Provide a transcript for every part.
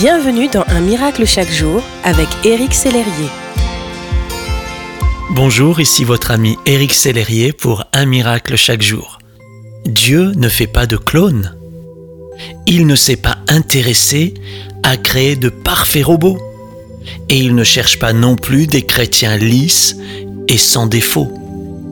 Bienvenue dans Un miracle chaque jour avec Éric Sellerier. Bonjour, ici votre ami Éric Sellerier pour Un miracle chaque jour. Dieu ne fait pas de clones. Il ne s'est pas intéressé à créer de parfaits robots. Et il ne cherche pas non plus des chrétiens lisses et sans défaut.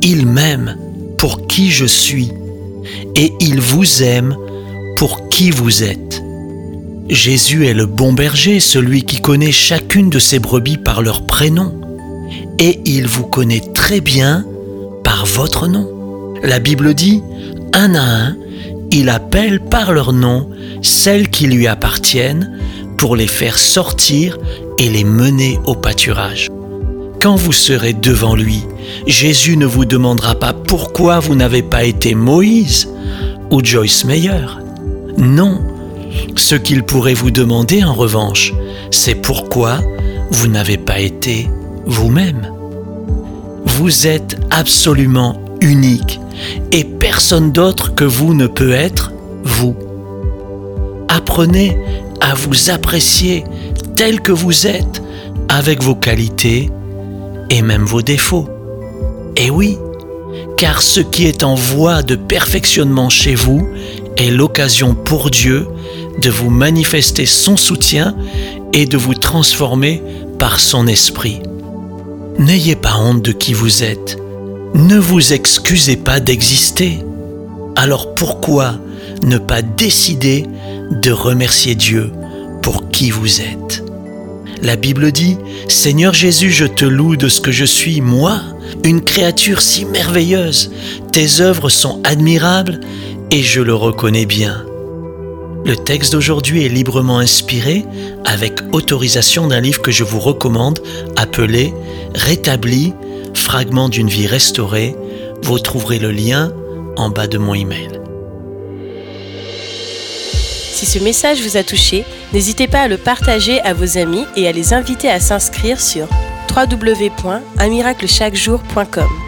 Il m'aime pour qui je suis et il vous aime pour qui vous êtes. Jésus est le bon berger, celui qui connaît chacune de ses brebis par leur prénom, et il vous connaît très bien par votre nom. La Bible dit, un à un, il appelle par leur nom celles qui lui appartiennent pour les faire sortir et les mener au pâturage. Quand vous serez devant lui, Jésus ne vous demandera pas pourquoi vous n'avez pas été Moïse ou Joyce Meyer. Non, ce qu'il pourrait vous demander en revanche, c'est pourquoi vous n'avez pas été vous-même. Vous êtes absolument unique et personne d'autre que vous ne peut être vous. Apprenez à vous apprécier tel que vous êtes, avec vos qualités et même vos défauts. Et oui, car ce qui est en voie de perfectionnement chez vous est l'occasion pour Dieu de vous manifester son soutien et de vous transformer par son esprit. N'ayez pas honte de qui vous êtes. Ne vous excusez pas d'exister. Alors pourquoi ne pas décider de remercier Dieu pour qui vous êtes? La Bible dit, Seigneur Jésus, je te loue de ce que je suis, moi, une créature si merveilleuse. Tes œuvres sont admirables et je le reconnais bien. Le texte d'aujourd'hui est librement inspiré avec autorisation d'un livre que je vous recommande appelé Rétabli, fragment d'une vie restaurée. Vous trouverez le lien en bas de mon email. Si ce message vous a touché, n'hésitez pas à le partager à vos amis et à les inviter à s'inscrire sur www.unmiraclechaquejour.com.